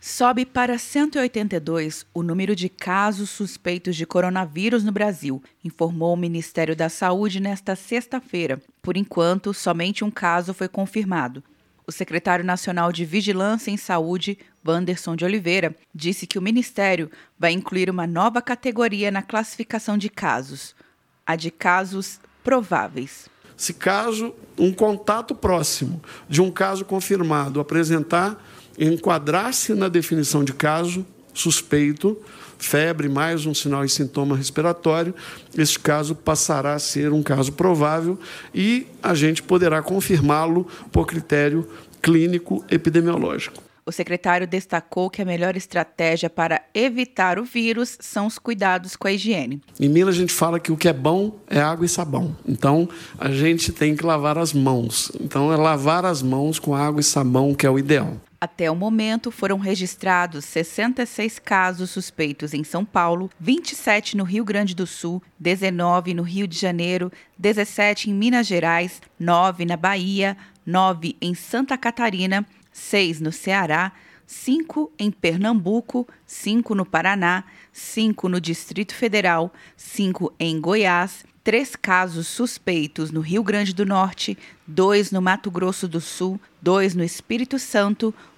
Sobe para 182 o número de casos suspeitos de coronavírus no Brasil, informou o Ministério da Saúde nesta sexta-feira. Por enquanto, somente um caso foi confirmado. O secretário nacional de Vigilância em Saúde, Wanderson de Oliveira, disse que o ministério vai incluir uma nova categoria na classificação de casos, a de casos prováveis. Se caso um contato próximo de um caso confirmado apresentar enquadrar-se na definição de caso suspeito, febre mais um sinal e sintoma respiratório, esse caso passará a ser um caso provável e a gente poderá confirmá-lo por critério clínico epidemiológico. O secretário destacou que a melhor estratégia para evitar o vírus são os cuidados com a higiene. Em Minas, a gente fala que o que é bom é água e sabão. Então, a gente tem que lavar as mãos. Então, é lavar as mãos com água e sabão que é o ideal. Até o momento, foram registrados 66 casos suspeitos em São Paulo, 27 no Rio Grande do Sul, 19 no Rio de Janeiro, 17 em Minas Gerais, 9 na Bahia, 9 em Santa Catarina, 6 no Ceará, 5 em Pernambuco, 5 no Paraná, 5 no Distrito Federal, 5 em Goiás, três casos suspeitos no Rio Grande do Norte, dois no Mato Grosso do Sul, dois no Espírito Santo,